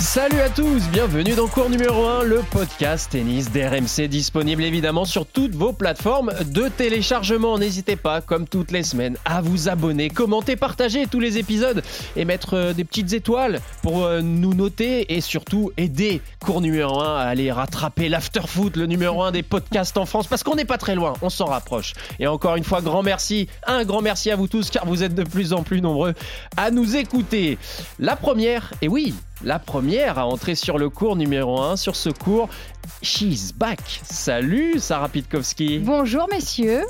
Salut à tous, bienvenue dans cours numéro 1, le podcast tennis d'RMC disponible évidemment sur toutes vos plateformes de téléchargement. N'hésitez pas, comme toutes les semaines, à vous abonner, commenter, partager tous les épisodes et mettre euh, des petites étoiles pour euh, nous noter et surtout aider cours numéro 1 à aller rattraper l'afterfoot, le numéro 1 des podcasts en France parce qu'on n'est pas très loin, on s'en rapproche. Et encore une fois, grand merci, un grand merci à vous tous car vous êtes de plus en plus nombreux à nous écouter. La première, et oui, la première à entrer sur le cours numéro 1, sur ce cours, She's Back. Salut Sarah Pitkowski. Bonjour messieurs,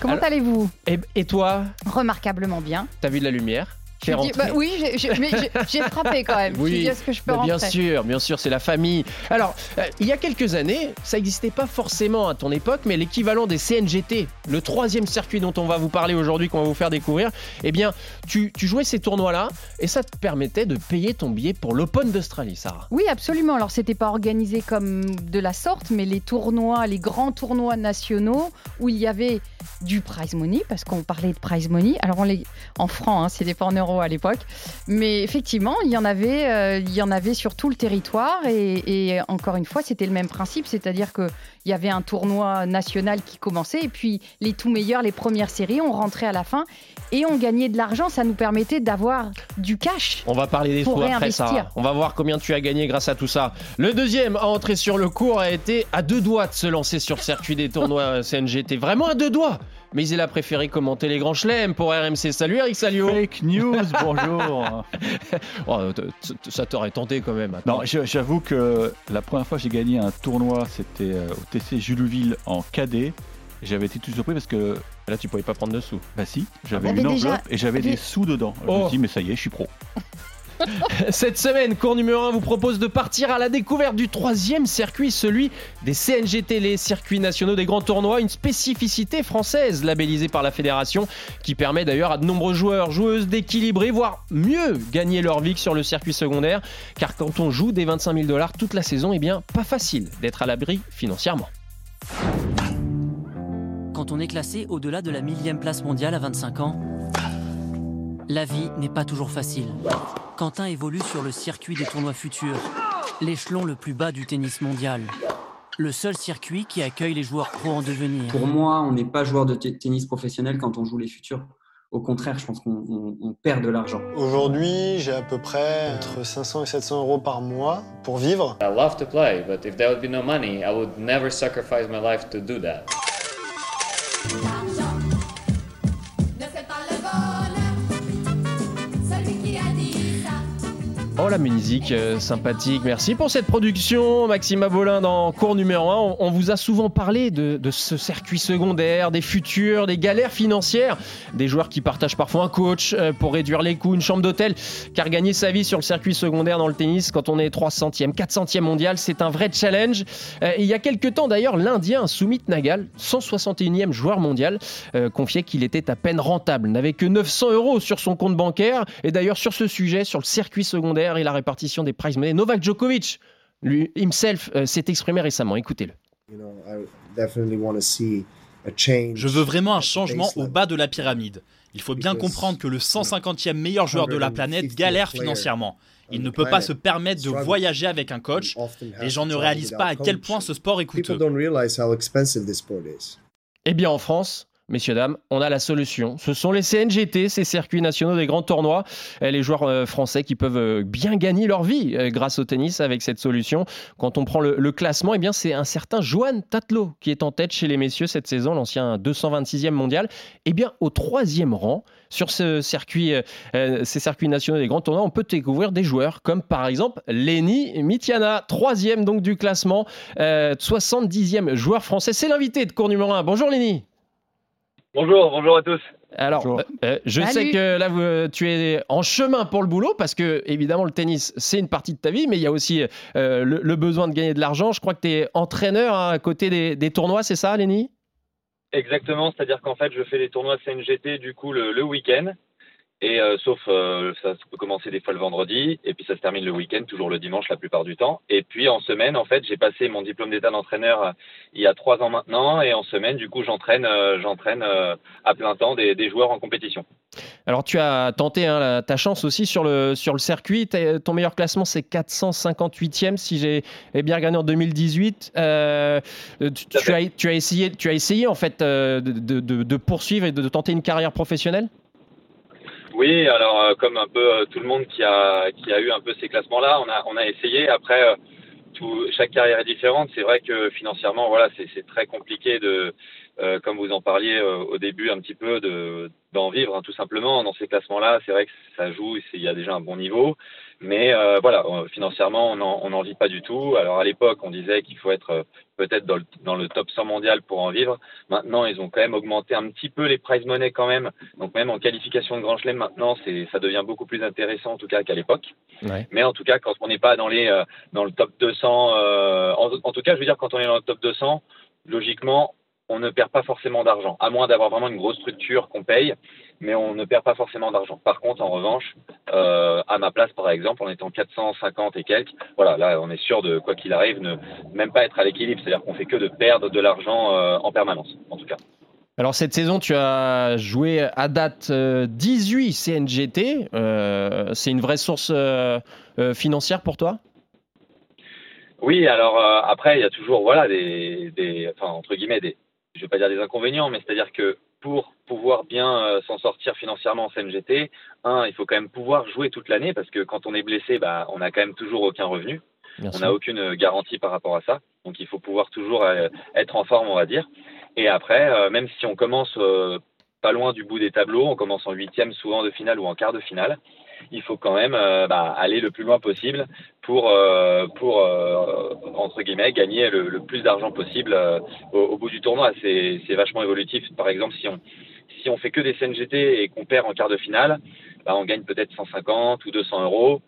comment allez-vous? et, et toi? Remarquablement bien. T'as vu de la lumière? Bah oui, j'ai frappé quand même. Oui, est-ce que je peux rentrer Bien sûr, bien sûr, c'est la famille. Alors, euh, il y a quelques années, ça n'existait pas forcément à ton époque, mais l'équivalent des CNGT, le troisième circuit dont on va vous parler aujourd'hui, qu'on va vous faire découvrir, eh bien, tu, jouais ces tournois-là et ça te permettait de payer ton billet pour l'Open d'Australie, Sarah. Oui, absolument. Alors, c'était pas organisé comme de la sorte, mais les tournois, les grands tournois nationaux où il y avait du prize money, parce qu'on parlait de prize money. Alors, on les, en francs, hein, c'était pas en euros à l'époque. Mais effectivement, il y en avait, euh, il y en avait sur tout le territoire. Et, encore une fois, c'était le même principe, c'est-à-dire qu'il y avait un tournoi national qui commençait, et puis les tout meilleurs, les premières séries, on rentrait à la fin et on gagnait de l'argent. Ça nous permettait d'avoir du cash. On va parler des sous après ça. On va voir combien tu as gagné grâce à tout ça. Le deuxième à entrer sur le cours a été à deux doigts de se lancer sur le circuit des tournois CNGT. Vraiment à deux doigts mais il a préféré commenter les grands chelems pour RMC. Salut Eric Salio Fake news, bonjour oh, Ça t'aurait tenté quand même. Non, j'avoue que la première fois que j'ai gagné un tournoi, c'était euh, au TC Juleville en cadet. J'avais été tout surpris parce que là tu pouvais pas prendre de sous. Bah si, j'avais une enveloppe et j'avais des sous dedans. Je me suis oh. dit mais ça y est, je suis pro. Cette semaine, cours numéro 1 vous propose de partir à la découverte du troisième circuit, celui des CNGT, les circuits nationaux des grands tournois, une spécificité française labellisée par la fédération qui permet d'ailleurs à de nombreux joueurs, joueuses d'équilibrer, voire mieux gagner leur vie que sur le circuit secondaire. Car quand on joue des 25 000 dollars toute la saison, eh bien, pas facile d'être à l'abri financièrement. Quand on est classé au-delà de la millième place mondiale à 25 ans, la vie n'est pas toujours facile. Quentin évolue sur le circuit des tournois futurs, l'échelon le plus bas du tennis mondial. Le seul circuit qui accueille les joueurs pro en devenir. Pour moi, on n'est pas joueur de tennis professionnel quand on joue les futurs. Au contraire, je pense qu'on perd de l'argent. Aujourd'hui, j'ai à peu près entre 500 et 700 euros par mois pour vivre. I love to play, but if there would be no money, I would never sacrifice my life to do that. Oh la musique euh, sympathique, merci pour cette production Maxime Abolin dans cours numéro 1. On, vous a souvent parlé de, ce circuit secondaire, des futurs, des galères financières, des joueurs qui partagent parfois un coach euh, pour réduire les coûts, une chambre d'hôtel, car gagner sa vie sur le circuit secondaire dans le tennis quand on est 300e, 400e mondial, c'est un vrai challenge. Euh, il y a quelques temps d'ailleurs, l'Indien Sumit Nagal, 161e joueur mondial, confiait qu'il était à peine rentable, n'avait que 900 euros sur son compte bancaire. Et d'ailleurs sur ce sujet, sur le circuit secondaire, et la répartition des prize money. Novak Djokovic, lui, himself, euh, s'est exprimé récemment. Écoutez-le. Je veux vraiment un changement au bas de la pyramide. Il faut bien comprendre que le 150e meilleur joueur de la planète galère financièrement. Il ne peut pas se permettre de voyager avec un coach. Les gens ne réalisent pas à quel point ce sport est coûteux. Eh bien en France, Messieurs, dames, on a la solution. Ce sont les CNGT, ces circuits nationaux des grands tournois. Les joueurs euh, français qui peuvent euh, bien gagner leur vie euh, grâce au tennis avec cette solution. Quand on prend le, classement, eh bien, c'est un certain Johan Tatlo qui est en tête chez les messieurs cette saison, l'ancien 226e mondial. Eh bien, au troisième rang, sur ce circuit, ces circuits nationaux des grands tournois, on peut découvrir des joueurs comme par exemple Lenny Mitiana, troisième donc du classement, 70e joueur français. C'est l'invité de cours numéro 1. Bonjour Lenny. Bonjour, bonjour à tous. Alors, euh, euh, je sais que là, euh, tu es en chemin pour le boulot parce que, évidemment, le tennis, c'est une partie de ta vie, mais il y a aussi le, besoin de gagner de l'argent. Je crois que tu es entraîneur hein, à côté des, tournois, c'est ça, Lenny? Exactement, c'est-à-dire qu'en fait, je fais les tournois CNGT du coup le, week-end. Et euh, sauf, euh, ça, peut commencer des fois le vendredi, et puis ça se termine le week-end, toujours le dimanche la plupart du temps. Et puis en semaine, en fait, j'ai passé mon diplôme d'état d'entraîneur euh, il y a trois ans maintenant, et en semaine, du coup, j'entraîne, j'entraîne à plein temps des, des, joueurs en compétition. Alors tu as tenté hein, ta chance aussi sur le, sur le circuit. Ton meilleur classement, c'est 458e, si j'ai bien regardé en 2018. tu, as, tu, as, essayé, tu as essayé en fait de, de, de poursuivre et de tenter une carrière professionnelle? Oui, alors euh, comme un peu euh, tout le monde qui a, qui a eu un peu ces classements-là, on a, on a essayé. Après, euh, tout, chaque carrière est différente. C'est vrai que financièrement, voilà, c'est très compliqué de, comme vous en parliez au début un petit peu, de d'en vivre hein, tout simplement. Dans ces classements-là, c'est vrai que ça joue, il y a déjà un bon niveau. Mais euh, voilà, euh, financièrement, on n'en vit pas du tout. Alors à l'époque, on disait qu'il faut être euh, peut-être dans le, dans le, top 100 mondial pour en vivre. Maintenant, ils ont quand même augmenté un petit peu les prize money quand même. Donc même en qualification de Grand Chelem, maintenant, ça devient beaucoup plus intéressant en tout cas qu'à l'époque. Ouais. Mais en tout cas, quand on n'est pas dans, les, dans le top 200, en, en, tout cas, je veux dire, quand on est dans le top 200, logiquement, on ne perd pas forcément d'argent, à moins d'avoir vraiment une grosse structure qu'on paye, mais on ne perd pas forcément d'argent. Par contre, en revanche, euh, à ma place, par exemple, en étant 450 et quelques, voilà, là, on est sûr de, quoi qu'il arrive, ne même pas être à l'équilibre, c'est-à-dire qu'on fait que de perdre de l'argent euh, en permanence, en tout cas. Alors cette saison, tu as joué à date 18 euh, CNGT. c'est une vraie source financière pour toi? Oui, alors après, il y a toujours voilà, des, des, enfin, entre guillemets, des, je vais pas dire des inconvénients, mais c'est-à-dire que pour pouvoir bien euh, s'en sortir financièrement en CNGT, un, il faut quand même pouvoir jouer toute l'année parce que quand on est blessé, bah, on n'a quand même toujours aucun revenu. on n'a aucune garantie par rapport à ça. Donc il faut pouvoir toujours euh, être en forme, on va dire. Et après, euh, même si on commence pas loin du bout des tableaux, on commence en huitième souvent de finale ou en quart de finale, il faut quand même euh, bah, aller le plus loin possible pour, euh, pour euh, entre guillemets, gagner le, plus d'argent possible au, bout du tournoi. C'est vachement évolutif. Par exemple, si on, si on fait que des CNGT et qu'on perd en quart de finale, bah, on gagne peut-être 150 ou 200 euros.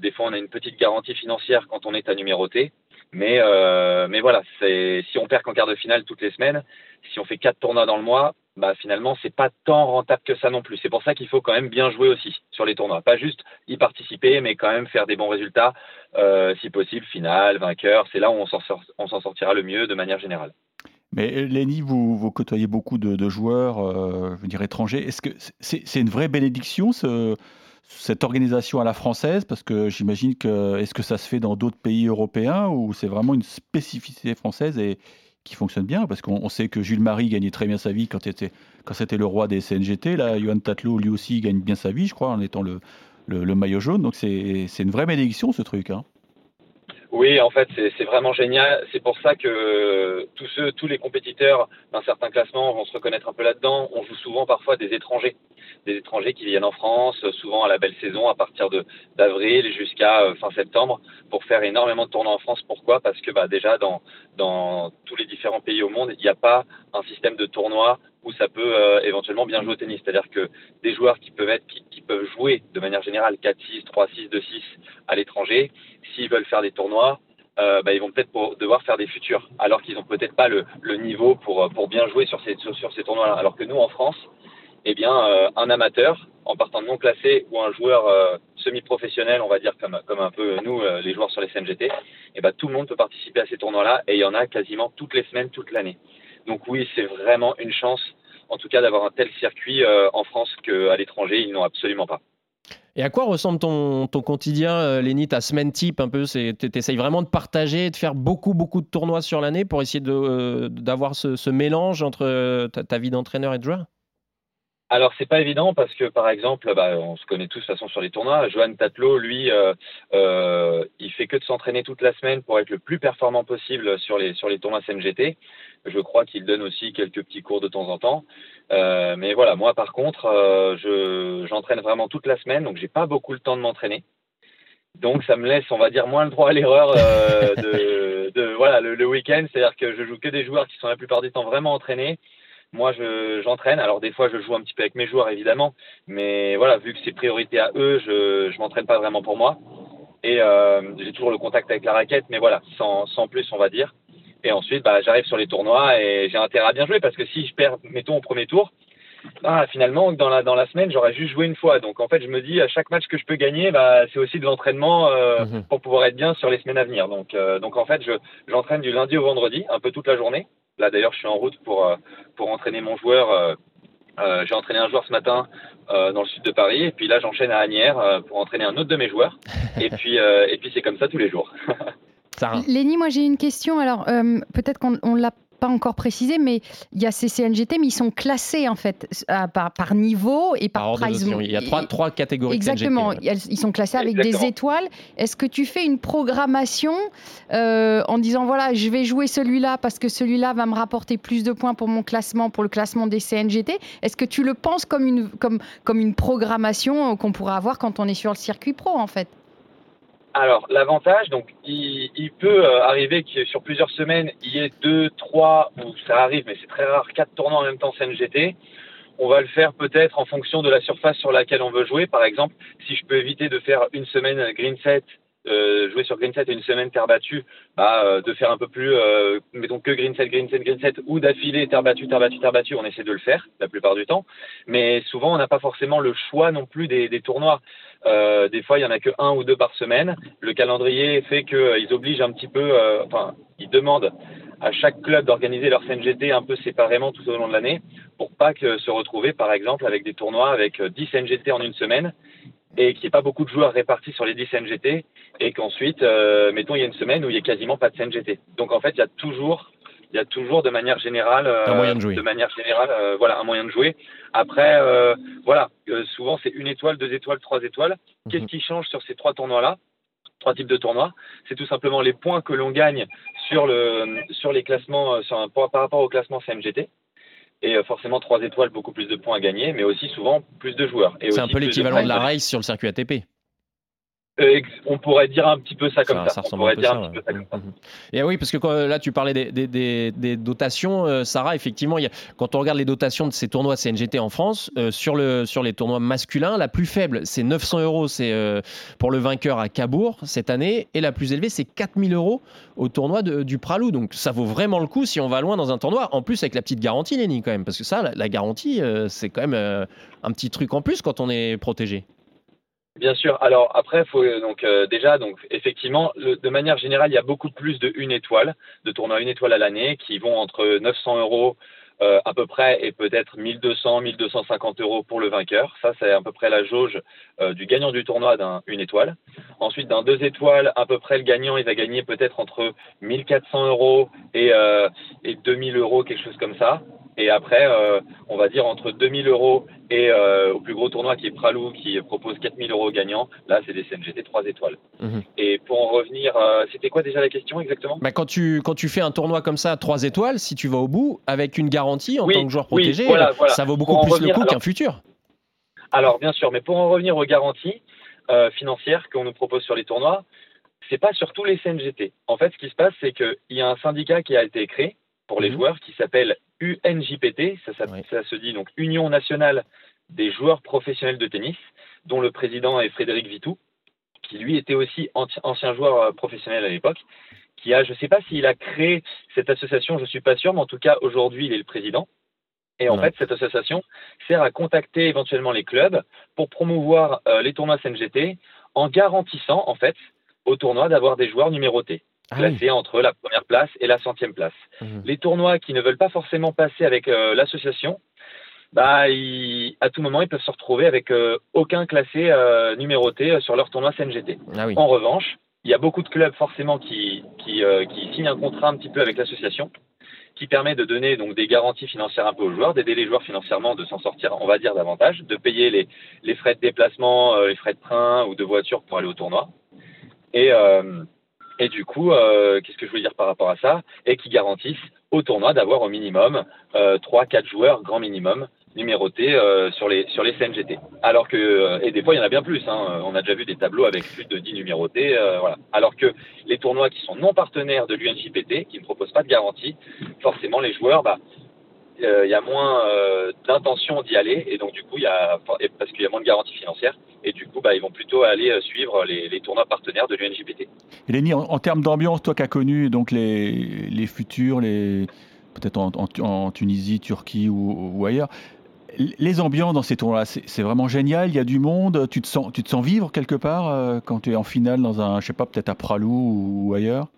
des fois, on a une petite garantie financière quand on est à numéroter. Mais, mais voilà, si on perd qu'en quart de finale toutes les semaines, si on fait quatre tournois dans le mois, bah finalement c'est pas tant rentable que ça non plus. C'est pour ça qu'il faut quand même bien jouer aussi sur les tournois, pas juste y participer, mais quand même faire des bons résultats, euh, si possible finale, vainqueur. C'est là où on s'en sortira le mieux de manière générale. Mais euh, Lenny, vous, côtoyez beaucoup de, joueurs, euh, je veux dire étrangers. Est-ce que c'est une vraie bénédiction ce, cette organisation à la française? Parce que j'imagine que est-ce que ça se fait dans d'autres pays européens ou c'est vraiment une spécificité française et qui fonctionne bien, parce qu'on sait que Jules Marie gagnait très bien sa vie quand, quand c'était le roi des CNGT. Là, Johan Tatlo, lui aussi, gagne bien sa vie, je crois, en étant le, le, maillot jaune. Donc c'est une vraie bénédiction, ce truc. Hein. Oui, en fait, c'est vraiment génial. C'est pour ça que tous ceux, tous les compétiteurs d'un certain classement vont se reconnaître un peu là-dedans. On joue souvent parfois des étrangers des étrangers qui viennent en France, souvent à la belle saison, à partir d'avril jusqu'à euh, fin septembre, pour faire énormément de tournois en France. Pourquoi? Parce que bah, déjà, dans, dans tous les différents pays au monde, il n'y a pas un système de tournoi où ça peut euh, éventuellement bien jouer au tennis. C'est-à-dire que des joueurs qui peuvent être, qui, peuvent jouer de manière générale 4-6, 3-6, 2-6 à l'étranger, s'ils veulent faire des tournois, euh, bah, ils vont peut-être devoir faire des futurs, alors qu'ils n'ont peut-être pas le, niveau pour, pour bien jouer sur ces, tournois-là. Alors que nous, en France, eh bien, euh, un amateur, en partant de non classé, ou un joueur euh, semi-professionnel, on va dire comme, un peu nous, euh, les joueurs sur les CNGT, eh ben, tout le monde peut participer à ces tournois-là et il y en a quasiment toutes les semaines, toute l'année. Donc oui, c'est vraiment une chance, en tout cas, d'avoir un tel circuit en France qu'à l'étranger, ils n'ont absolument pas. Et à quoi ressemble ton, ton quotidien, Léni, ta semaine type un peu? Tu essayes vraiment de partager, de faire beaucoup, beaucoup de tournois sur l'année pour essayer d'avoir ce, ce, mélange entre ta, ta vie d'entraîneur et de joueur? Alors c'est pas évident parce que par exemple, bah, on se connaît tous de toute façon sur les tournois. Johan Tatlo, lui, euh, euh, il fait que de s'entraîner toute la semaine pour être le plus performant possible sur les sur les tournois CNGT. Je crois qu'il donne aussi quelques petits cours de temps en temps. Euh, mais voilà, moi par contre, euh, je j'entraîne vraiment toute la semaine, donc j'ai pas beaucoup le temps de m'entraîner. Donc ça me laisse, on va dire, moins le droit à l'erreur euh, de, de, voilà le, le week-end. C'est-à-dire que je joue que des joueurs qui sont la plupart du temps vraiment entraînés moi, j'entraîne. Alors, des fois, je joue un petit peu avec mes joueurs, évidemment. Mais voilà, vu que c'est priorité à eux, je ne m'entraîne pas vraiment pour moi. Et j'ai toujours le contact avec la raquette, mais voilà, sans, sans plus, on va dire. Et ensuite, bah, j'arrive sur les tournois et j'ai intérêt à bien jouer parce que si je perds, mettons, au premier tour, ah, finalement, dans la, dans la semaine, j'aurais juste joué une fois. Donc, en fait, je me dis, à chaque match que je peux gagner, bah, c'est aussi de l'entraînement euh, mhm. pour pouvoir être bien sur les semaines à venir. Donc, euh, donc en fait, je, j'entraîne du lundi au vendredi, un peu toute la journée. Là, d'ailleurs, je suis en route pour, euh, pour entraîner mon joueur. j'ai entraîné un joueur ce matin dans le sud de Paris. Et puis là, j'enchaîne à Agnières pour entraîner un autre de mes joueurs. et puis, et puis c'est comme ça tous les jours. Léni, moi j'ai une question. Alors peut-être qu'on on l'a pas encore précisé, mais il y a ces CNGT, mais ils sont classés en fait par, par niveau et par, prize money. Il y a trois, trois catégories. Exactement, ils sont classés avec des étoiles. Est-ce que tu fais une programmation euh, en disant voilà, je vais jouer celui-là parce que celui-là va me rapporter plus de points pour mon classement, pour le classement des CNGT Est-ce que tu le penses comme une, comme, comme une programmation qu'on pourrait avoir quand on est sur le circuit pro en fait? Alors, l'avantage, donc, il, peut euh, arriver que sur plusieurs semaines, il y ait deux, trois, ou ça arrive, mais c'est très rare, quatre tournois en même temps CNGT. On va le faire peut-être en fonction de la surface sur laquelle on veut jouer. Par exemple, si je peux éviter de faire une semaine green set, euh, jouer sur green set et une semaine terre battue, bah, euh, de faire un peu plus, mettons que green set, green set, green set, ou d'affilée terre battue, terre battue, terre battue, on essaie de le faire la plupart du temps. Mais souvent, on n'a pas forcément le choix non plus des, tournois. Euh, des fois, il y en a que un ou deux par semaine. Le calendrier fait qu'ils euh, obligent un petit peu, euh, enfin, ils demandent à chaque club d'organiser leur CNGT un peu séparément tout au long de l'année pour pas que se retrouver, par exemple, avec des tournois avec 10 CNGT en une semaine et qu'il n'y ait pas beaucoup de joueurs répartis sur les 10 CNGT et qu'ensuite, mettons, il y a une semaine où il n'y a quasiment pas de CNGT. Donc, en fait, il y a toujours il y a toujours de manière générale, un moyen de, jouer. de manière générale, voilà, un moyen de jouer. Après, euh, voilà, euh, souvent c'est une étoile, deux étoiles, trois étoiles. Qu'est-ce mhm. qui change sur ces trois tournois-là? Trois types de tournois. C'est tout simplement les points que l'on gagne sur, le, sur les classements, euh, sur par rapport au classement CMGT. Et forcément, trois étoiles, beaucoup plus de points à gagner, mais aussi souvent plus de joueurs. C'est un peu l'équivalent de la race sur le circuit ATP. Euh, on pourrait dire un petit peu ça comme ça. on pourrait dire un, petit peu ça comme ça. Et oui, parce que là, tu parlais des, dotations, euh, Sarah. Effectivement, quand on regarde les dotations de ces tournois CNGT en France, euh, sur, le, sur les tournois masculins, la plus faible, c'est 900 euros c'est pour le vainqueur à Cabourg cette année, et la plus élevée, c'est 4000 euros au tournoi du Pralou. Donc ça vaut vraiment le coup si on va loin dans un tournoi. En plus, avec la petite garantie, Lenny, quand même, parce que ça, la garantie, c'est quand même un petit truc en plus quand on est protégé. Bien sûr. Alors après, faut donc euh, déjà donc effectivement, de manière générale, il y a beaucoup plus de une étoile, de tournois une étoile à l'année, qui vont entre 900 euros euh, à peu près et peut-être 1200, 1250 euros pour le vainqueur. Ça, c'est à peu près la jauge euh, du gagnant du tournoi d'un étoile. Ensuite, d'un deux étoiles, à peu près le gagnant, il va gagner peut-être entre 1400 euros et, et 2000 euros, quelque chose comme ça. Et après, euh, on va dire entre 2000 euros et euh, au plus gros tournoi qui est Pralou, qui propose 4000 euros gagnants, là, c'est des CNGT 3 étoiles. Mhm. Et pour en revenir, euh, c'était quoi déjà la question exactement? Bah, quand, tu, quand tu fais un tournoi comme ça, 3 étoiles, si tu vas au bout, avec une garantie en tant que joueur protégé, ça vaut beaucoup plus le coup qu'un futur. Alors, bien sûr, mais pour en revenir aux garanties financières qu'on nous propose sur les tournois, c'est pas sur tous les CNGT. En fait, ce qui se passe, c'est qu'il y a un syndicat qui a été créé pour les mhm. joueurs qui s'appelle UNJPT, ça, se dit donc Union nationale des joueurs professionnels de tennis, dont le président est Frédéric Vitou, qui lui était aussi ancien joueur euh, professionnel à l'époque, qui a, je ne sais pas s'il a créé cette association, je ne suis pas sûr, mais en tout cas aujourd'hui il est le président. Et en fait, cette association sert à contacter éventuellement les clubs pour promouvoir euh, les tournois CNGT en garantissant en fait au tournoi d'avoir des joueurs numérotés. Ah placés entre la première place et la centième place. Mhm. Les tournois qui ne veulent pas forcément passer avec euh, l'association, bah, à tout moment, ils peuvent se retrouver avec euh, aucun classé euh, numéroté sur leur tournoi CNGT. Ah en revanche, il y a beaucoup de clubs forcément qui, qui, qui, signent un contrat un petit peu avec l'association qui permet de donner donc des garanties financières un peu aux joueurs, d'aider les joueurs financièrement de s'en sortir, on va dire, davantage, de payer les, les frais de déplacement, les frais de train ou de voiture pour aller au tournoi. Et, et du coup, euh, qu'est-ce que je veux dire par rapport à ça? Et qui garantissent au tournoi d'avoir au minimum euh, 3-4 joueurs, grand minimum, numérotés euh, sur, les, sur les CNGT. Alors que, euh, et des fois il y en a bien plus, hein, on a déjà vu des tableaux avec plus de 10 numérotés. Euh, voilà. Alors que les tournois qui sont non partenaires de l'UNJPT, qui ne proposent pas de garantie, forcément les joueurs, bah, euh, il y a moins euh, d'intention d'y aller et donc du coup il y a parce qu'il y a moins de garanties financières et du coup bah, ils vont plutôt aller euh, suivre les, tournois partenaires de l'UNJPT. Eleni, en, en, termes d'ambiance, toi qui as connu donc les, futurs, les peut-être en, Tunisie, Turquie ou, ailleurs, les ambiances dans ces tournois, c'est vraiment génial. Il y a du monde. Tu te sens, tu te sens vivre quelque part quand tu es en finale dans un, je sais pas, peut-être à Pralou ou, ailleurs?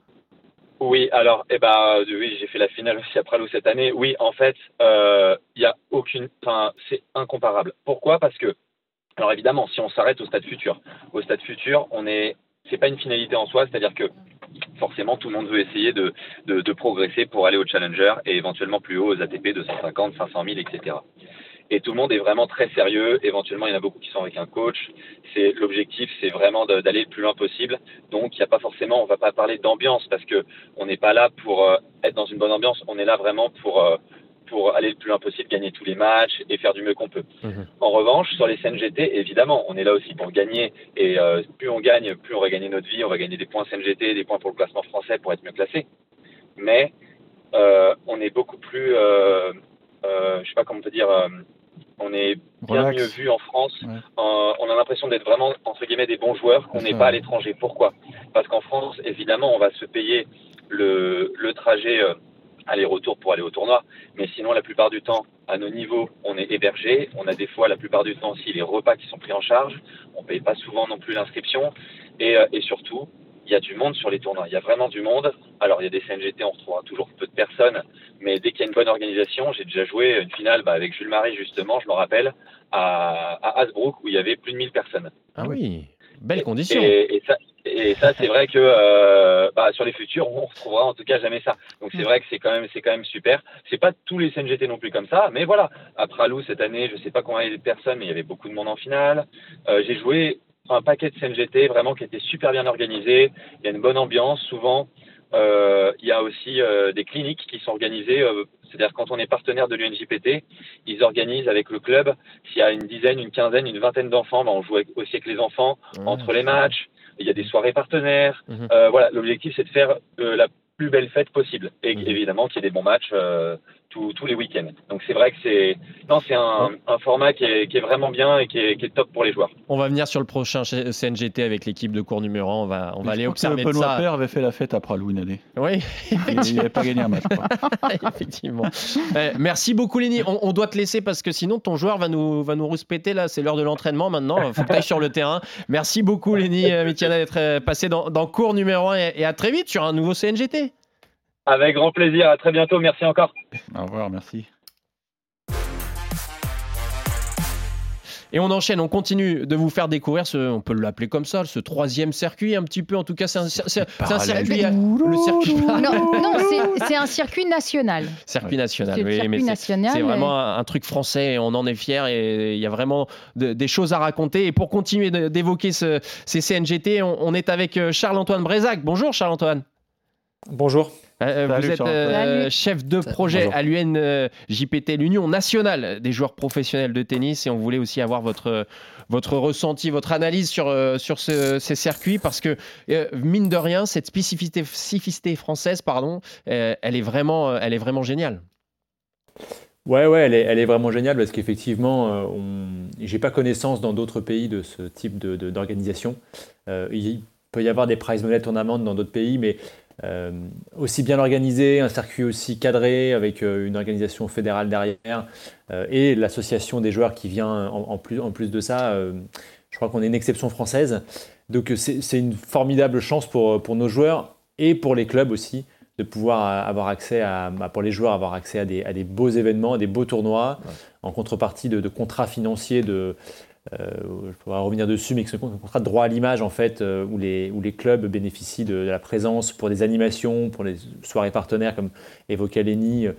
Oui, alors, eh ben, oui, j'ai fait la finale aussi à Pralou cette année. Oui, en fait, il y a aucune, enfin, c'est incomparable. Pourquoi? Parce que, alors évidemment, si on s'arrête au stade futur, au stade futur, on est, c'est pas une finalité en soi, c'est-à-dire que forcément, tout le monde veut essayer de, de, progresser pour aller au Challenger et éventuellement plus haut aux ATP 250, 500 000, etc. Et tout le monde est vraiment très sérieux. Éventuellement, il y en a beaucoup qui sont avec un coach. C'est l'objectif, c'est vraiment d'aller le plus loin possible. Donc, il n'y a pas forcément, on va pas parler d'ambiance parce que on n'est pas là pour euh, être dans une bonne ambiance. On est là vraiment pour euh, pour aller le plus loin possible, gagner tous les matchs et faire du mieux qu'on peut. Mhm. En revanche, sur les CNGT, évidemment, on est là aussi pour gagner. Et euh, plus on gagne, plus on va gagner notre vie, on va gagner des points CNGT, des points pour le classement français pour être mieux classé. Mais on est beaucoup plus, euh, euh, je sais pas comment te dire, euh, on est bien mieux vu en France. on a l'impression d'être vraiment, entre guillemets, des bons joueurs qu'on n'est pas à l'étranger. Pourquoi? Parce qu'en France, évidemment, on va se payer le, le trajet aller-retour pour aller au tournoi. Mais sinon, la plupart du temps, à nos niveaux, on est hébergé. On a des fois, la plupart du temps, aussi les repas qui sont pris en charge. On ne paye pas souvent non plus l'inscription. Et, euh, et, surtout, il y a du monde sur les tournois. Il y a vraiment du monde. Alors, il y a des CNGT, on retrouvera toujours peu de personnes. Mais dès qu'il y a une bonne organisation, j'ai déjà joué une finale bah, avec Jules Marie, justement, je me rappelle, à, à Hasbrook, où il y avait plus de 1000 personnes. Ah oui, belle condition. Et, ça, et ça, c'est vrai que euh, bah, sur les futurs, on retrouvera en tout cas jamais ça. Donc c'est mm. vrai que c'est quand même, c'est quand même super. C'est pas tous les CNGT non plus comme ça, mais voilà. À Pralou cette année, je sais pas combien il y avait de personnes, mais il y avait beaucoup de monde en finale. Euh, j'ai joué un paquet de CNGT vraiment qui était super bien organisé. Il y a une bonne ambiance. Souvent, euh, il y a aussi euh, des cliniques qui sont organisées. Euh, c'est-à-dire quand on est partenaire de l'UNJPT, ils organisent avec le club. S'il y a une dizaine, une quinzaine, une vingtaine d'enfants, bah, on joue aussi avec les enfants mmh. entre les matchs il y a des soirées partenaires. Euh, voilà, l'objectif c'est de faire la plus belle fête possible et mhm. évidemment qu'il y ait des bons matchs euh, tous, les week-ends. Donc c'est vrai que c'est non, c'est un, un, format qui est, qui est, vraiment bien et qui est, qui est, top pour les joueurs. On va venir sur le prochain CNGT avec l'équipe de cours numéro 1. On va, on va aller observer que ça. Père avait fait la fête après Louis année. Oui, il n'avait pas gagné un match. effectivement. Eh, merci beaucoup Léni. On, on, doit te laisser parce que sinon ton joueur va nous, va nous rouspéter là. C'est l'heure de l'entraînement maintenant. Il faut que tu ailles sur le terrain. Merci beaucoup Léni Mitiana d'être passé dans, dans, cours numéro 1 et, et à très vite sur un nouveau CNGT. Avec grand plaisir. À très bientôt. Merci encore. Au revoir. Merci. Et on enchaîne, on continue de vous faire découvrir ce, on peut l'appeler comme ça, ce troisième circuit, un petit peu. En tout cas, c'est un, circuit. Le circuit. Non, c'est un circuit national. Circuit national, oui, mais c'est vraiment un, truc français. Et on en est fiers et il y a vraiment des choses à raconter. Et pour continuer d'évoquer ce, ces CNGT, on, on est avec euh, Charles-Antoine Brézac. Bonjour, Charles-Antoine. Bonjour. Euh, vous êtes euh, chef de projet à l'UNJPT, l'Union nationale des joueurs professionnels de tennis, et on voulait aussi avoir votre, votre ressenti, votre analyse sur, euh, sur ce, ces circuits, parce que mine de rien, cette spécificité, française, pardon, elle, est vraiment, elle est vraiment géniale. Ouais, ouais, elle est, elle est vraiment géniale parce qu'effectivement, j'ai pas connaissance dans d'autres pays de ce type d'organisation. De, il peut y avoir des prize money tournaments dans d'autres pays, mais euh, aussi bien organisé, un circuit aussi cadré avec euh, une organisation fédérale derrière euh, et l'association des joueurs qui vient en, plus, en plus de ça. je crois qu'on est une exception française. Donc c'est une formidable chance pour, pour nos joueurs et pour les clubs aussi de pouvoir avoir accès à, bah, pour les joueurs, avoir accès à des, à des beaux événements, à des beaux tournois, en contrepartie de, de contrats financiers de, je pourrais revenir dessus, mais ce contrat de droit à l'image, en fait, euh, où, les, où les clubs bénéficient de, la présence pour des animations, pour les soirées partenaires, comme évoquait Lenny, euh,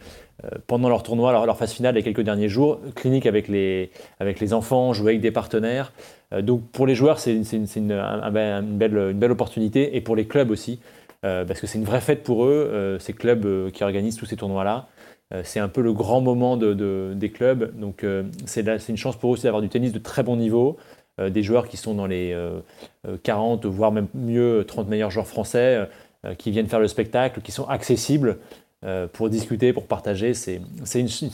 pendant leur tournoi, leur, phase finale, les quelques derniers jours, clinique avec les, avec les enfants, jouer avec des partenaires. donc pour les joueurs, c'est une, une, une, belle, une belle opportunité, et pour les clubs aussi, parce que c'est une vraie fête pour eux, ces clubs qui organisent tous ces tournois-là. Euh, c'est un peu le grand moment des clubs. Donc euh, c'est une chance pour eux aussi d'avoir du tennis de très bon niveau, euh, des joueurs qui sont dans les 40, voire même mieux 30 meilleurs joueurs français, qui viennent faire le spectacle, qui sont accessibles pour discuter, pour partager. C'est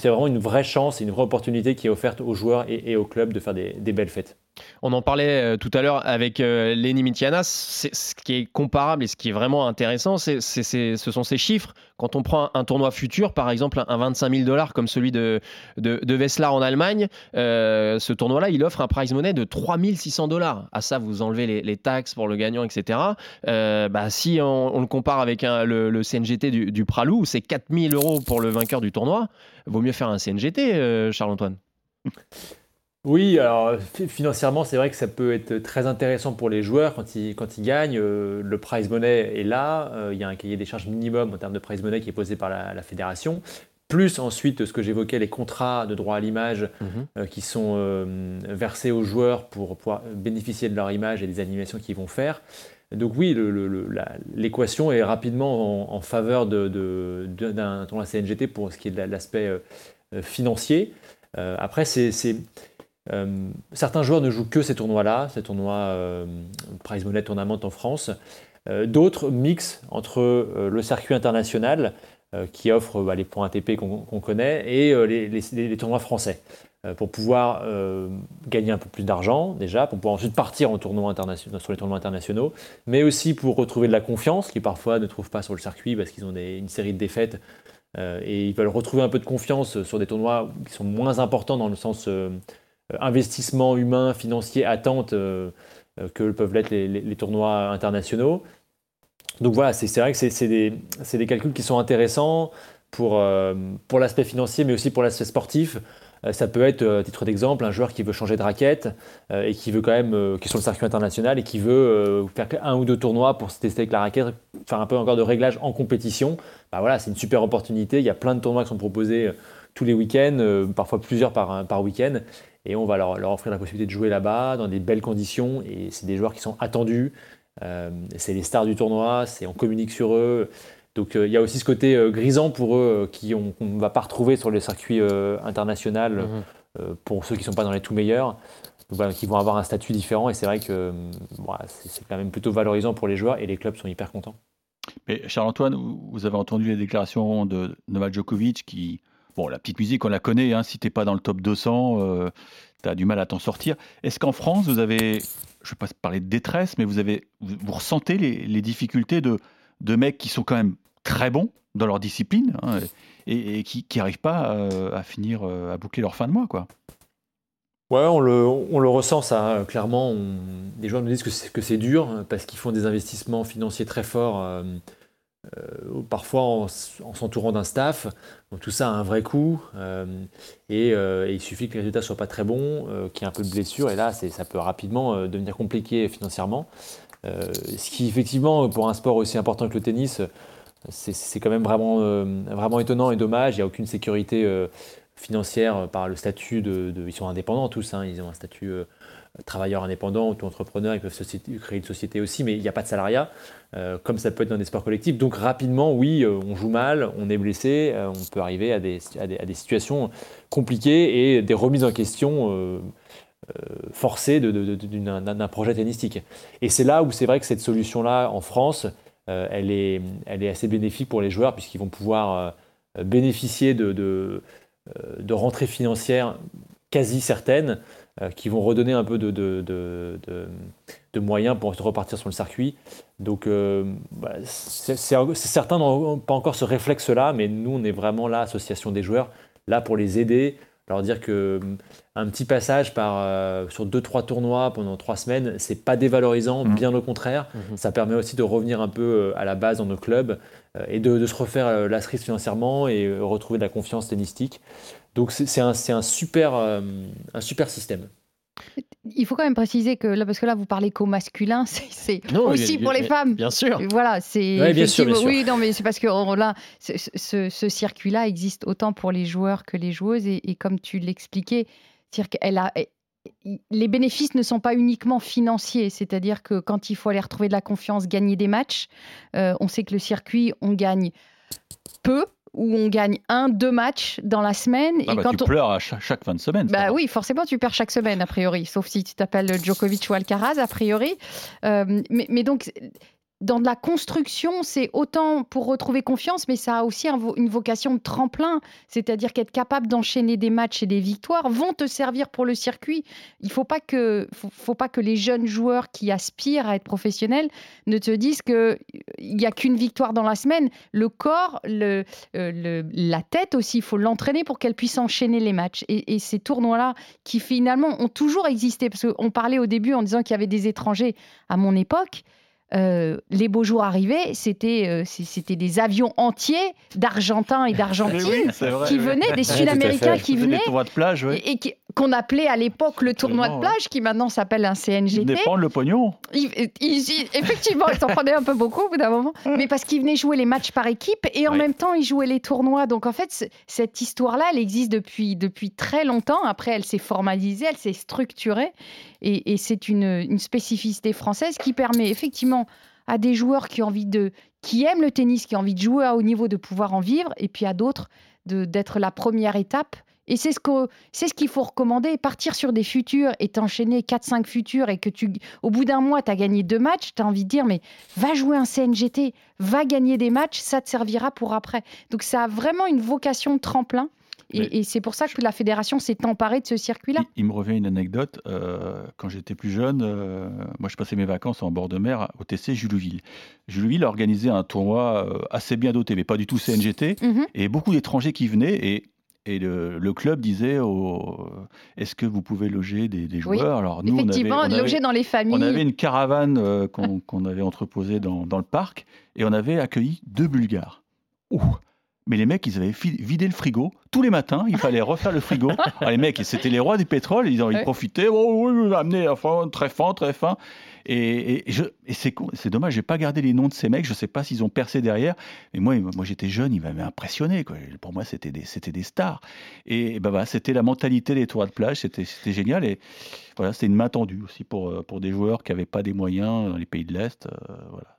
vraiment une vraie chance, une vraie opportunité qui est offerte aux joueurs et, aux clubs de faire des belles fêtes. On en parlait euh, tout à l'heure avec euh, Lenny Mitianas. Ce qui est comparable et ce qui est vraiment intéressant, c'est, ce sont ces chiffres. Quand on prend un, tournoi futur, par exemple un 25 000 dollars comme celui de, de, en Allemagne, euh, ce tournoi-là, il offre un prize money de 3600 dollars. À ça, vous enlevez les, taxes pour le gagnant, etc. bah, si on, le compare avec le, CNGT du, Pralou, c'est 4000 euros pour le vainqueur du tournoi. Vaut mieux faire un CNGT, Charles-Antoine. Oui, alors financièrement, c'est vrai que ça peut être très intéressant pour les joueurs quand ils, quand ils gagnent. Euh, le prize money est là. Euh, il y a un cahier des charges minimum en termes de prize money qui est posé par la, fédération. Plus ensuite ce que j'évoquais, les contrats de droit à l'image mhm. euh, qui sont versés aux joueurs pour pouvoir bénéficier de leur image et des animations qu'ils vont faire. Donc oui, l'équation est rapidement en, faveur d'un de, tournoi CNGT pour ce qui est de l'aspect financier. après, c'est euh, certains joueurs ne jouent que ces tournois-là, ces tournois euh, Prize Money Tournament en France. Euh, d'autres mixent entre le circuit international, qui offre bah, les points ATP qu'on connaît, et les, tournois français, pour pouvoir gagner un peu plus d'argent déjà, pour pouvoir ensuite partir en sur les tournois internationaux, mais aussi pour retrouver de la confiance, qui parfois ne trouvent pas sur le circuit parce qu'ils ont une série de défaites et ils veulent retrouver un peu de confiance sur des tournois qui sont moins importants dans le sens euh, investissement humain, financier, attente euh, euh, que peuvent l'être les, tournois internationaux. Donc voilà, c'est vrai que c'est des, des, calculs qui sont intéressants pour, pour l'aspect financier, mais aussi pour l'aspect sportif. Ça peut être, à titre d'exemple, un joueur qui veut changer de raquette et qui veut quand même, qui est sur le circuit international et qui veut faire un ou deux tournois pour se tester avec la raquette, faire un peu encore de réglage en compétition. Bah voilà, c'est une super opportunité. Il y a plein de tournois qui sont proposés tous les week-ends, parfois plusieurs par, par week-end et on va leur, offrir la possibilité de jouer là-bas dans des belles conditions. Et c'est des joueurs qui sont attendus. Euh, c'est les stars du tournoi, on communique sur eux. Donc euh, il y a aussi ce côté euh, grisant pour eux qui qu'on ne va pas retrouver sur le circuit international mhm. pour ceux qui ne sont pas dans les tout meilleurs. qui vont avoir un statut différent et c'est vrai que c'est quand même plutôt valorisant pour les joueurs et les clubs sont hyper contents. Mais Charles-Antoine, vous avez entendu les déclarations de Novak Djokovic qui, Bon, la petite musique, on la connaît. Hein, si t'es pas dans le top 200, euh, tu as du mal à t'en sortir. Est-ce qu'en France, vous avez, je ne vais pas parler de détresse, mais vous, avez, vous, ressentez les, difficultés de, de, mecs qui sont quand même très bons dans leur discipline hein, et, qui n'arrivent pas euh, à finir, euh, à boucler leur fin de mois, quoi? Ouais, on le, on le, ressent ça, clairement. des gens nous disent que c'est dur parce qu'ils font des investissements financiers très forts euh, parfois en, s'entourant d'un staff. Tout ça a un vrai coût euh, euh, et, il suffit que les résultats ne soient pas très bons, qu'il y ait un peu de blessure et là ça peut rapidement devenir compliqué financièrement. ce qui effectivement pour un sport aussi important que le tennis, c'est quand même vraiment, vraiment étonnant et dommage. Il n'y a aucune sécurité financière par le statut Ils sont indépendants tous, hein. ils ont un statut travailleurs indépendants, auto-entrepreneurs, ils peuvent créer une société aussi, mais il n'y a pas de salariat, euh, comme ça peut être dans des sports collectifs. Donc rapidement, oui, euh, on joue mal, on est blessé, euh, on peut arriver à des, à, des, situations compliquées et des remises en question forcées d'un projet tennistique. Et c'est là où c'est vrai que cette solution-là, en France, elle, est, elle est assez bénéfique pour les joueurs, puisqu'ils vont pouvoir bénéficier de, de, de rentrées financières quasi certaines qui vont redonner un peu de, moyens pour repartir sur le circuit. Donc, euh, bah, certains n'ont pas encore ce réflexe-là, mais nous, on est vraiment là, association des joueurs, là pour les aider, leur dire que un petit passage par, euh, sur deux trois tournois pendant trois semaines, c'est pas dévalorisant, mmh. bien au contraire. Mmh. Ça permet aussi de revenir un peu à la base dans nos clubs et de, se refaire la cerise financièrement et retrouver de la confiance tennistique. Donc c'est un, un, super, euh, un super système. Il faut quand même préciser que là, parce que là, vous parlez qu'au masculin, c'est aussi pour les femmes. Bien sûr. Voilà, c'est. bien sûr, Oui, non, mais c'est parce que là, ce, ce circuit-là existe autant pour les joueurs que les joueuses, et, comme tu l'expliquais, c'est-à-dire qu'elle a. Les bénéfices ne sont pas uniquement financiers, c'est-à-dire que quand il faut aller retrouver de la confiance, gagner des matchs, euh, on sait que le circuit, on gagne peu, où on gagne un, deux matchs dans la semaine. Ah et bah, quand tu pleures à chaque, fin de semaine. Bah oui, forcément, tu perds chaque semaine, a priori, sauf si tu t'appelles Djokovic ou Alcaraz, a priori. Euh, mais, donc, dans la construction, c'est autant pour retrouver confiance, mais ça a aussi une vocation de tremplin, c'est-à-dire qu'être capable d'enchaîner des matchs et des victoires vont te servir pour le circuit. Il ne faut, pas que, faut, pas que les jeunes joueurs qui aspirent à être professionnels ne te disent qu'il n'y a qu'une victoire dans la semaine. Le corps, euh, la tête aussi, il faut l'entraîner pour qu'elle puisse enchaîner les matchs. Et, et ces tournois-là, qui finalement ont toujours existé, parce qu'on parlait au début en disant qu'il y avait des étrangers à mon époque, euh, les beaux jours arrivaient, c'était euh, c'était des avions entiers d'Argentins et d'Argentines qui venaient, des Sud-Américains qui venaient, de plage, et, qu'on appelait à l'époque le tournoi de plage, qui maintenant s'appelle un CNGT. Ils dépendent le pognon. effectivement, ils s'en prenaient un peu beaucoup au bout d'un moment, mais parce qu'ils venaient jouer les matchs par équipe et en même temps ils jouaient les tournois. Donc en fait, cette histoire-là, elle existe depuis depuis très longtemps. Après, elle s'est formalisée, elle s'est structurée, et, et c'est une, une spécificité française qui permet effectivement à des joueurs qui ont envie de, qui aiment le tennis, qui ont envie de jouer à haut niveau, de pouvoir en vivre, et puis à d'autres d'être la première étape. Et c'est ce ce qu'il faut recommander. Partir sur des futurs et t'enchaîner 4-5 futurs et que tu, au bout d'un mois, tu as gagné deux matchs, tu as envie de dire, mais va jouer un CNGT, va gagner des matchs, ça te servira pour après. Donc ça a vraiment une vocation tremplin. Et, c'est pour ça que la fédération s'est emparée de ce circuit-là. Il, me revient une anecdote. Euh, quand j'étais plus jeune, euh, moi je passais mes vacances en bord de mer au TC Juleville. Juleville a organisé un tournoi euh, assez bien doté, mais pas du tout CNGT. Mhm. Et beaucoup d'étrangers qui venaient. Et et le, club disait est-ce que vous pouvez loger des, joueurs? Alors nous, Effectivement, on avait, loger dans les familles. On avait une caravane qu'on avait entreposée dans, dans, le parc et on avait accueilli deux Bulgares. Ouh mais les mecs, ils avaient vidé le frigo. Tous les matins, il fallait refaire le frigo. Ah, les mecs, c'était les rois du pétrole. Ils, ils profitaient. Oh, oui, amener fin, très fin, très fin. Et, et, et c'est dommage, j'ai pas gardé les noms de ces mecs. Je sais pas s'ils ont percé derrière. Mais moi, moi j'étais jeune, ils m'avaient impressionné. Quoi. Pour moi, c'était des, des stars. Et, ben, c'était la mentalité des toits de plage. C'était génial. Et voilà, c'était une main tendue aussi pour, pour des joueurs qui n'avaient pas des moyens dans les pays de l'Est. Euh, voilà.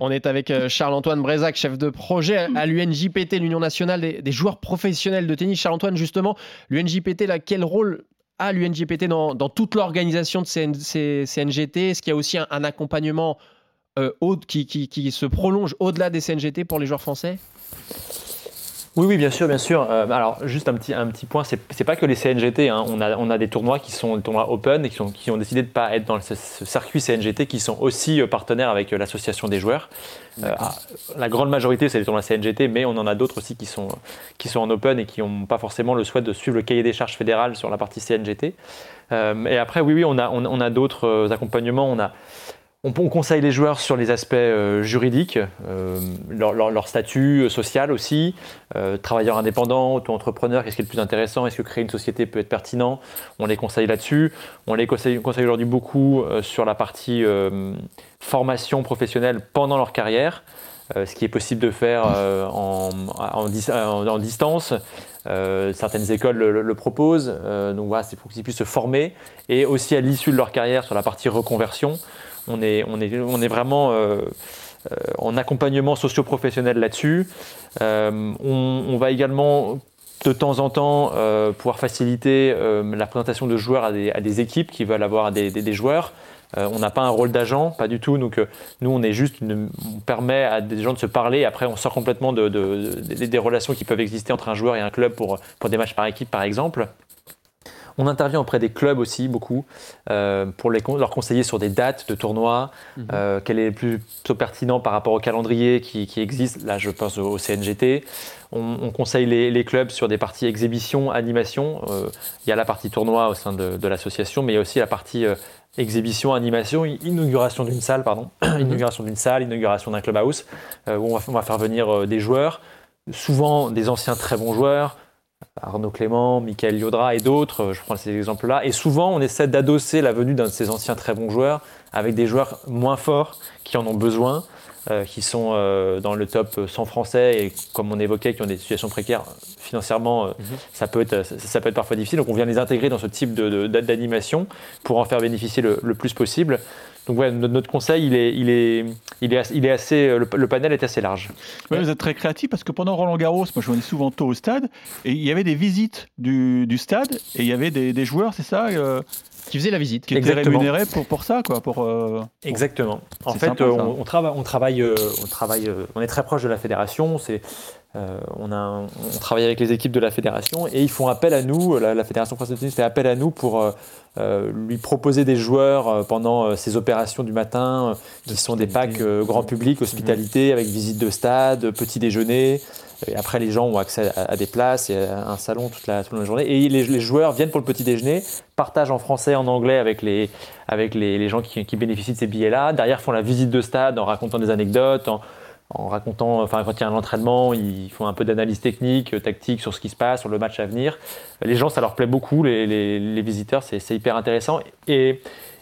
On est avec euh, Charles-Antoine Brézac, chef de projet à l'UNJPT, l'Union nationale des, joueurs professionnels de tennis. Charles-Antoine, justement, l'UNJPT, quel rôle a l'UNJPT dans, toute l'organisation de ces, CNGT Est-ce qu'il y a aussi un, accompagnement euh, qui, se prolonge au-delà des CNGT pour les joueurs français? Oui, oui, bien sûr, bien sûr. Euh, alors, juste un petit, un petit point, c'est, n'est pas que les CNGT. Hein. On, a, on a des tournois qui sont des tournois open et qui, sont, qui ont décidé de ne pas être dans ce, circuit CNGT, qui sont aussi euh, partenaires avec euh, l'association des joueurs. Ah, la grande majorité, c'est des tournois CNGT, mais on en a d'autres aussi qui sont, qui sont en open et qui n'ont pas forcément le souhait de suivre le cahier des charges fédéral sur la partie CNGT. et après, oui, oui, on a, on, on a d'autres accompagnements. On a on, conseille les joueurs sur les aspects euh, juridiques, euh, leur, statut social aussi, euh, travailleur indépendant, auto-entrepreneur, qu'est-ce qui est le plus intéressant, est-ce que créer une société peut être pertinent, on les conseille là-dessus. On les conseille, aujourd'hui beaucoup sur la partie formation professionnelle pendant leur carrière, ce qui est possible de faire en, distance. certaines écoles le, proposent, donc voilà, c'est pour qu'ils puissent se former et aussi à l'issue de leur carrière sur la partie reconversion on est, on est, on est vraiment euh, euh, en accompagnement socio-professionnel là-dessus. Euh, on, va également de temps en temps pouvoir faciliter la présentation de joueurs à des, équipes qui veulent avoir des, joueurs. on n'a pas un rôle d'agent, pas du tout. Donc, nous, on est juste, on permet à des gens de se parler. Après, on sort complètement de, des relations qui peuvent exister entre un joueur et un club pour, pour des matchs par équipe, par exemple. On intervient auprès des clubs aussi beaucoup euh, pour les, leur conseiller sur des dates de tournois, mhm. euh, quel est le plus pertinent par rapport au calendrier qui, existe. Là, je pense au, CNGT. On, conseille les, clubs sur des parties exhibition, animation. Euh, il y a la partie tournoi au sein de, l'association, mais il y a aussi la partie exhibition, animation, inauguration d'une salle, pardon, mhm. inauguration d'une salle, inauguration d'un clubhouse, où on va, on va, faire venir des joueurs, souvent des anciens très bons joueurs, Arnaud Clément, Michael Liodra et d'autres, je prends ces exemples-là. Et souvent, on essaie d'adosser la venue d'un de ces anciens très bons joueurs avec des joueurs moins forts qui en ont besoin, euh, qui sont euh, dans le top 100 français et comme on évoquait, qui ont des situations précaires financièrement, euh, mhm. ça, peut être, ça, peut être parfois difficile. Donc on vient les intégrer dans ce type d'animation pour en faire bénéficier le plus possible. Donc ouais, notre, conseil, il est, il est, il est, il est assez, le, panel est assez large. vous êtes très créatif parce que pendant Roland Garros, moi je venais souvent tôt au stade et il y avait des visites du, du stade et il y avait des, des joueurs, c'est ça euh, qui faisait la visite. Qui était rémunéré pour, pour ça, quoi. Pour, Exactement. En fait, on, on, travaille, on, travaille, on travaille, on est très proche de la fédération. C'est euh, on, a on, travaille avec les équipes de la fédération et ils font appel à nous, la, fédération française de tennis fait appel à nous pour euh, euh, lui proposer des joueurs pendant ces opérations du matin qui sont des packs grand public, hospitalité, avec visite de stade, petit déjeuner. Et après, les gens ont accès à, des places et à un salon toute la, toute la journée. Et les, joueurs viennent pour le petit déjeuner, partagent en français, en anglais avec les, avec les, les gens qui, qui, bénéficient de ces billets-là. Derrière, font la visite de stade en racontant des anecdotes, en, en racontant, enfin quand il y a un entraînement, ils font un peu d'analyse technique, euh, tactique sur ce qui se passe, sur le match à venir. Les gens, ça leur plaît beaucoup, les, visiteurs, c'est hyper intéressant. Et,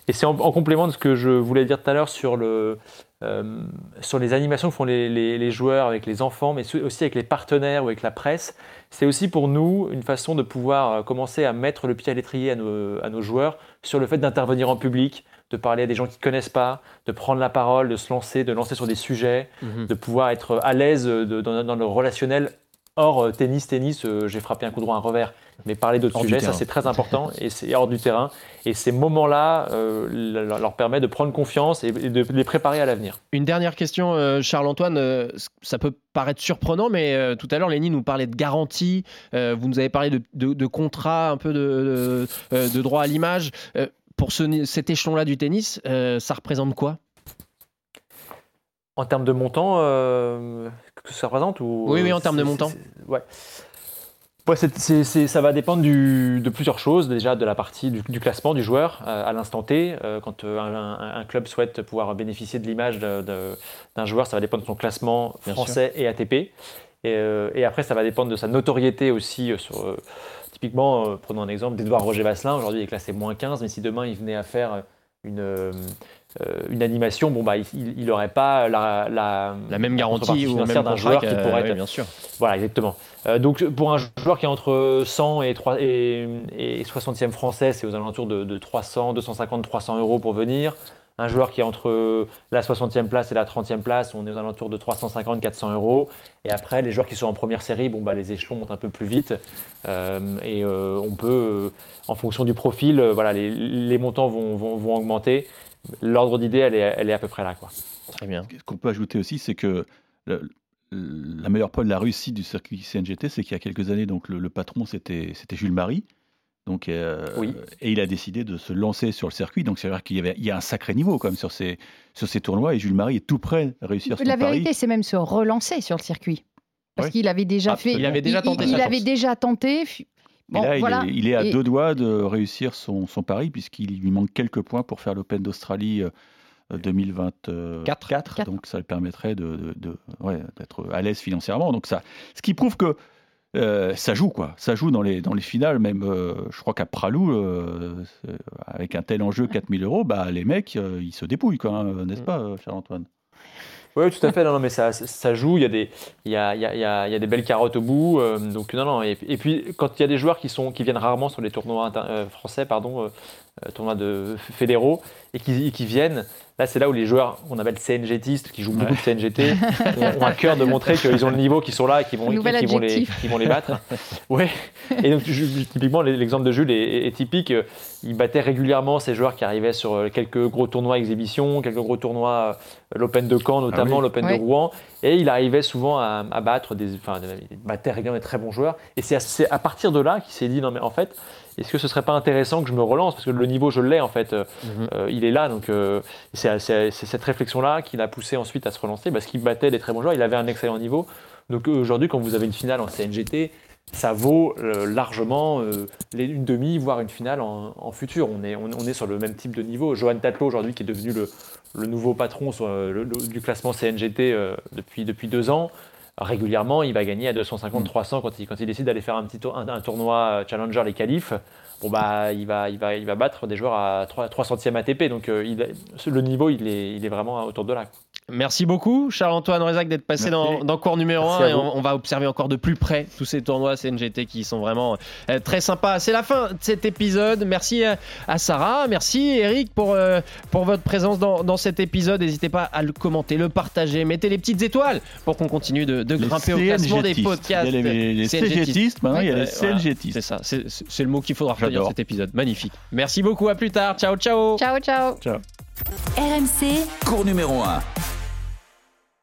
c'est en, complément de ce que je voulais dire tout à l'heure sur, le, euh, sur les animations que font les, joueurs avec les enfants, mais aussi avec les partenaires ou avec la presse. C'est aussi pour nous une façon de pouvoir euh, commencer à mettre le pied à l'étrier à nos, à nos joueurs sur le fait d'intervenir en public, de parler à des gens qui ne connaissent pas, de prendre la parole, de se lancer, de lancer sur des sujets, mhm. de pouvoir être à l'aise dans, le relationnel. Hors euh, tennis, tennis, euh, j'ai frappé un coup droit, un revers. Mais parler d'autres sujets, ça c'est très important et c'est hors du terrain. Et ces moments-là euh, leur permettent de prendre confiance et de les préparer à l'avenir. Une dernière question, Charles-Antoine. ça peut paraître surprenant, mais tout à l'heure, Lénie nous parlait de garantie. vous nous avez parlé de, de, contrat, un peu de, de droit à l'image pour cet échelon-là du tennis, euh, ça représente quoi? En termes de montant, euh, que ça représente ou... Oui, oui, en termes de montant. Ouais. ça va dépendre de plusieurs choses. Déjà de la partie du, classement du joueur euh, à l'instant T. quand un, club souhaite pouvoir bénéficier de l'image d'un joueur, ça va dépendre de son classement français et ATP. Et, et, après, ça va dépendre de sa notoriété aussi sur, Typiquement, euh, prenons un exemple d'Edouard Roger Vasselin, aujourd'hui il est classé moins 15, mais si demain il venait à faire une, euh, une animation, bon, bah, il n'aurait pas la, la, même garantie ou financière d'un joueur qui pourrait être. bien sûr. Voilà, exactement. Euh, donc pour un joueur qui est entre 100 et, 3, et, et 60e français, c'est aux alentours de, de 300, 250, 300 euros pour venir. Un joueur qui est entre la 60e place et la 30e place, on est aux alentours de 350-400 euros. Et après, les joueurs qui sont en première série, bon, bah, les échelons montent un peu plus vite. Euh, et euh, on peut, euh, en fonction du profil, voilà, les, montants vont, vont, augmenter. L'ordre d'idée, elle est, elle est à peu près là. Quoi. Très bien. Ce qu'on peut ajouter aussi, c'est que la meilleure preuve de la réussite du circuit CNGT, c'est qu'il y a quelques années, donc le, le patron, c'était Jules Marie. Donc, euh, Et il a décidé de se lancer sur le circuit. Donc, c'est vrai qu'il y, avait, il y a un sacré niveau quand même sur ces, sur ces tournois. Et Jules Marie est tout prêt de réussir son La vérité, c'est même se relancer sur le circuit. Parce qu'il avait déjà ah, fait. Il avait déjà tenté. Il, avait déjà tenté. Bon, là, voilà. il, est, à deux doigts de réussir son, son pari, puisqu'il lui manque quelques points pour faire l'Open d'Australie 2024. Euh, donc, ça lui permettrait de, de, ouais, d'être à l'aise financièrement. Donc, ça, ce qui prouve que euh, ça joue quoi, ça joue dans les, dans les finales, même euh, je crois qu'à Pralou, euh, avec un tel enjeu 4000 euros, bah, les mecs ils se dépouillent quoi, hein, n'est-ce mm. pas Charles-Antoine oui, tout à fait. Non, mais ça, ça joue. Il y, a des, il, y a, il, y a, il y a des belles carottes au bout. donc, non, non. Et, puis, quand il y a des joueurs qui, sont, qui viennent rarement sur les tournois français, pardon, tournois de fédéraux, et qui, qui viennent, Là, c'est là où les joueurs qu'on appelle CNGtistes, qui jouent beaucoup de CNGT, ont, à cœur de montrer qu'ils ont le niveau, qu'ils sont là et qu'ils vont, vont, les, vont les battre. ouais. Et donc, typiquement, l'exemple de Jules est, typique. Il battait régulièrement ces joueurs qui arrivaient sur euh, quelques gros tournois exhibition, quelques gros tournois, euh, l'Open de Caen notamment, ah l'Open de Rouen. Et il arrivait souvent à, battre des. Enfin, il battait régulièrement des très bons joueurs. Et c'est à, à, partir de là qu'il s'est dit non, mais en fait, est-ce que ce serait pas intéressant que je me relance? Parce que le niveau, je l'ai en fait, euh, mhm. euh, il est là. Donc euh, c'est cette réflexion-là qui l'a poussé ensuite à se relancer parce qu'il battait des très bons joueurs, il avait un excellent niveau. Donc aujourd'hui, quand vous avez une finale en CNGT, ça vaut largement une demi, voire une finale en, futur. On est, on, est sur le même type de niveau. Johan Tatlo, aujourd'hui, qui est devenu le, nouveau patron du classement CNGT depuis, depuis deux ans, régulièrement, il va gagner à 250, 300 mm. quand il, quand il décide d'aller faire un petit un, tournoi euh, challenger, les qualifs. Bon bah, il va, il va, il va battre des joueurs à 3, 300e ATP. Donc euh, il, le niveau, il est, il est vraiment autour de là. Merci beaucoup, Charles-Antoine Rezac, d'être passé dans, dans, cours numéro 1. Et on, va observer encore de plus près tous ces tournois CNGT qui sont vraiment euh, très sympas. C'est la fin de cet épisode. Merci à, Sarah, merci Eric pour, euh, pour votre présence dans, dans cet épisode. N'hésitez pas à le commenter, le partager, mettez les petites étoiles pour qu'on continue de, de grimper au classement des podcasts. Il y a les, les CNGtistes, maintenant il y a les CNGtistes. c'est ça, c'est le mot qu'il faudra retenir cet épisode. Magnifique. Merci beaucoup, à plus tard. Ciao, ciao. Ciao, ciao. Ciao. RMC, cours numéro 1.